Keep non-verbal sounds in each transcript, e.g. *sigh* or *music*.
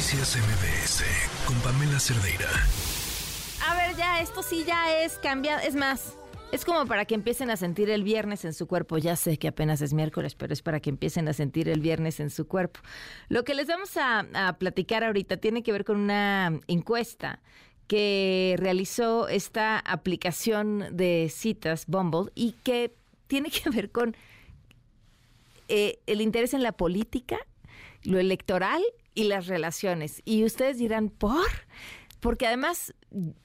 Noticias MBS con Pamela Cerdeira. A ver, ya, esto sí ya es cambiado. Es más, es como para que empiecen a sentir el viernes en su cuerpo. Ya sé que apenas es miércoles, pero es para que empiecen a sentir el viernes en su cuerpo. Lo que les vamos a, a platicar ahorita tiene que ver con una encuesta que realizó esta aplicación de citas Bumble y que tiene que ver con eh, el interés en la política, lo electoral y las relaciones. Y ustedes dirán, ¿por? Porque además,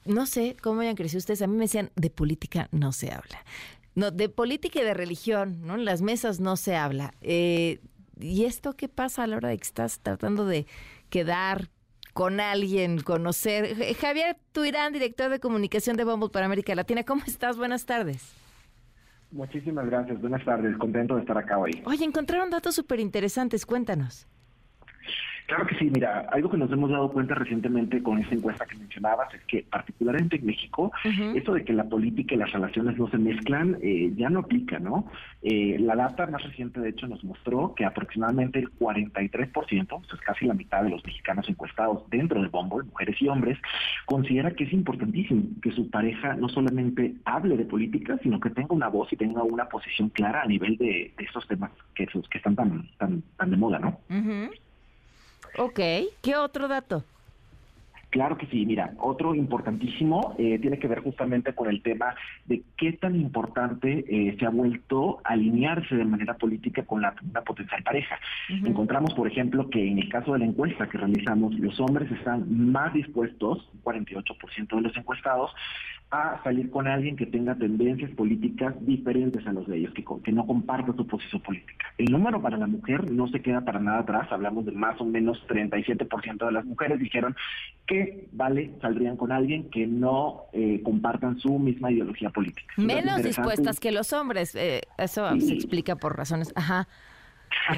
no sé cómo hayan crecido ustedes, a mí me decían, de política no se habla. No, de política y de religión, ¿no? En las mesas no se habla. Eh, ¿Y esto qué pasa a la hora de que estás tratando de quedar con alguien, conocer? Javier Tuirán, director de comunicación de Bumble para América Latina, ¿cómo estás? Buenas tardes. Muchísimas gracias, buenas tardes, contento de estar acá hoy. Oye, encontraron datos súper interesantes, cuéntanos. Claro que sí, mira, algo que nos hemos dado cuenta recientemente con esta encuesta que mencionabas es que particularmente en México, eso de que la política y las relaciones no se mezclan eh, ya no aplica, ¿no? Eh, la data más reciente de hecho nos mostró que aproximadamente el 43%, o sea, casi la mitad de los mexicanos encuestados dentro de Bumble, mujeres y hombres, considera que es importantísimo que su pareja no solamente hable de política, sino que tenga una voz y tenga una posición clara a nivel de, de estos temas que, que están tan, tan, tan de moda, ¿no? Ok, ¿qué otro dato? Claro que sí, mira, otro importantísimo eh, tiene que ver justamente con el tema de qué tan importante eh, se ha vuelto alinearse de manera política con la, una potencial pareja. Encontramos, por ejemplo, que en el caso de la encuesta que realizamos, los hombres están más dispuestos, 48% de los encuestados, a salir con alguien que tenga tendencias políticas diferentes a los de ellos, que, que no comparta su posición política. El número para la mujer no se queda para nada atrás, hablamos de más o menos 37% de las mujeres dijeron que, vale, saldrían con alguien que no eh, compartan su misma ideología política. Menos dispuestas que los hombres, eh, eso se explica por razones, ajá.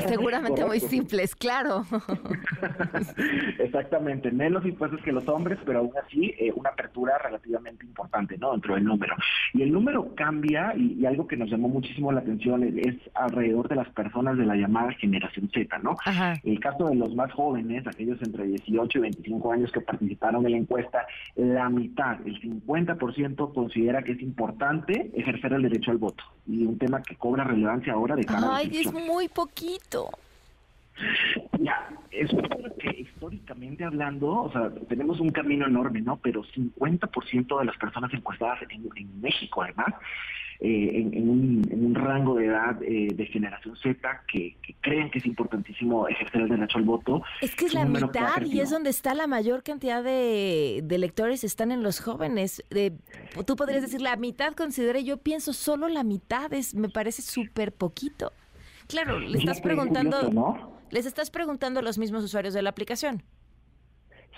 Seguramente muy simples, claro. *laughs* Exactamente, menos impuestos que los hombres, pero aún así eh, una apertura relativamente importante, ¿no? Dentro del número. Y el número cambia y, algo que nos llamó muchísimo la atención es, alrededor de las personas de la llamada generación Z, ¿no? El caso de los más jóvenes, aquellos entre 18 y 25 años que participaron en la encuesta, la mitad, el 50% considera que es importante ejercer el derecho al voto. Y un tema que cobra relevancia ahora de cara Ay, es muy poquito. Ya, es que históricamente hablando, o sea, tenemos un camino enorme, ¿no? Pero 50% de las personas encuestadas en, México, además, eh, en, un, rango de edad eh, de generación Z que, creen que es importantísimo ejercer el derecho al voto. Es que es la mitad y es donde está la mayor cantidad de, electores están en los jóvenes. De, tú podrías decir la mitad considera, yo pienso solo la mitad, es me parece súper poquito. Claro, le estás preguntando, les estás preguntando a los mismos usuarios de la aplicación.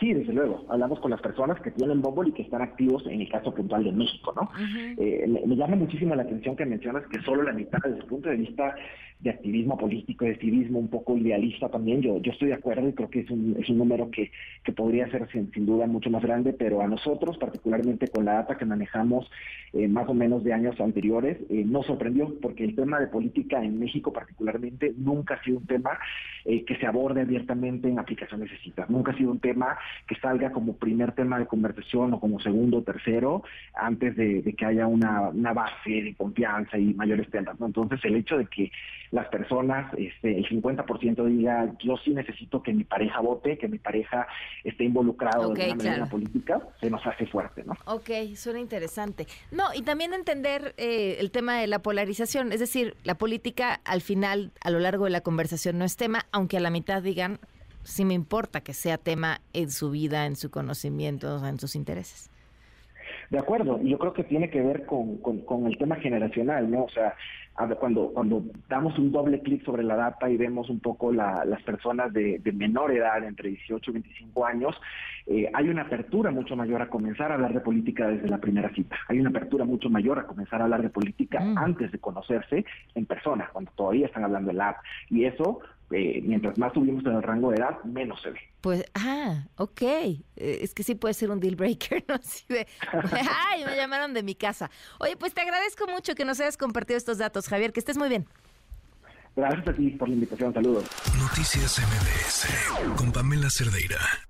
Sí, desde luego. Hablamos con las personas que tienen Bumble y que están activos en el caso puntual de México, ¿no? Eh, me, llama muchísimo la atención que mencionas que solo la mitad, desde el punto de vista de activismo político, de activismo un poco idealista también, yo, yo estoy de acuerdo y creo que es un, es un número que, que podría ser sin, duda mucho más grande, pero a nosotros, particularmente con la data que manejamos eh, más o menos de años anteriores, eh, nos sorprendió porque el tema de política en México particularmente nunca ha sido un tema que se aborde abiertamente en aplicaciones de nunca ha sido un tema que salga como primer tema de conversación o como segundo o tercero antes de, que haya una, base de confianza y mayores temas. Entonces, el hecho de que las personas, este, el 50% diga, yo sí necesito que mi pareja vote, que mi pareja esté involucrado de manera en la política, se nos hace fuerte, ¿no? Ok, suena interesante. No, y también entender eh, el tema de la polarización, es decir, la política al final, a lo largo de la conversación no es tema, aunque a la mitad digan, sí me importa que sea tema en su vida, en su conocimiento, en sus intereses. De acuerdo, yo creo que tiene que ver con, con, el tema generacional, ¿no? O sea, cuando, cuando damos un doble clic sobre la data y vemos un poco las personas de, menor edad, entre 18 y 25 años, eh, hay una apertura mucho mayor a comenzar a hablar de política desde la primera cita. Hay una apertura mucho mayor a comenzar a hablar de política mm. antes de conocerse en persona, cuando todavía están hablando el app. Y eso eh, mientras más subimos en el rango de edad, menos se ve. Pues, ah, ok. Eh, es que sí puede ser un deal breaker, *laughs* ¿no? Así de, *laughs* ay, me llamaron de mi casa. Oye, pues te agradezco mucho que nos hayas compartido estos datos, Javier, que estés muy bien. Gracias a ti por la invitación, saludos. Noticias MBS con Pamela Cerdeira.